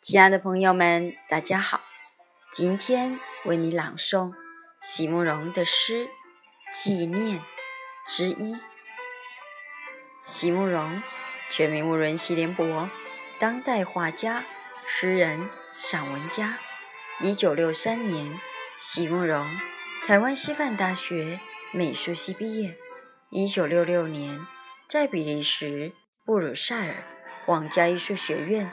亲爱的朋友们，大家好！今天为你朗诵席慕容的诗《纪念》之一。席慕容，全名慕容席联博，当代画家、诗人、散文家。一九六三年，席慕容台湾师范大学美术系毕业。一九六六年，在比利时布鲁塞尔皇家艺术学院。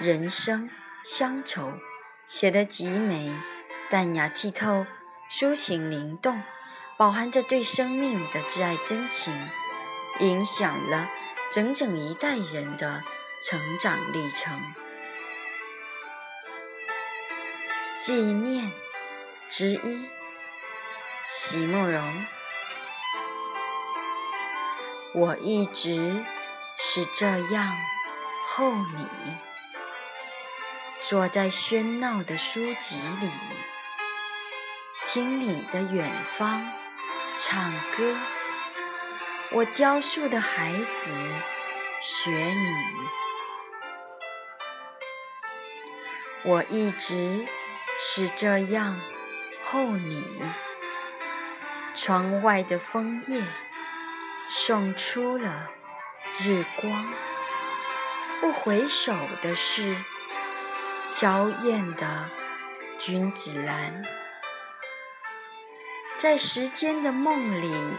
人生乡愁写得极美，淡雅剔透，抒情灵动，饱含着对生命的挚爱真情，影响了整整一代人的成长历程。纪念之一，席慕容。我一直是这样候你。坐在喧闹的书籍里，听你的远方唱歌。我雕塑的孩子学你，我一直是这样候你。窗外的枫叶送出了日光，不回首的是。娇艳的君子兰，在时间的梦里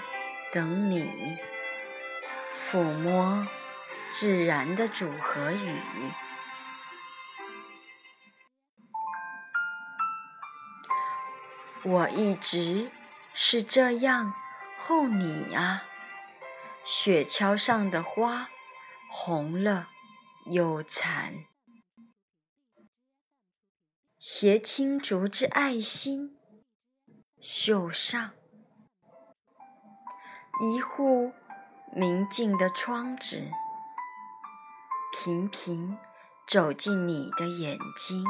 等你，抚摸自然的组合语。我一直是这样候你啊，雪橇上的花红了又残。携青竹之爱心，绣上一户明净的窗子，频频走进你的眼睛。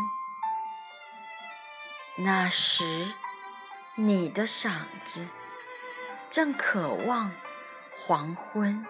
那时，你的嗓子正渴望黄昏。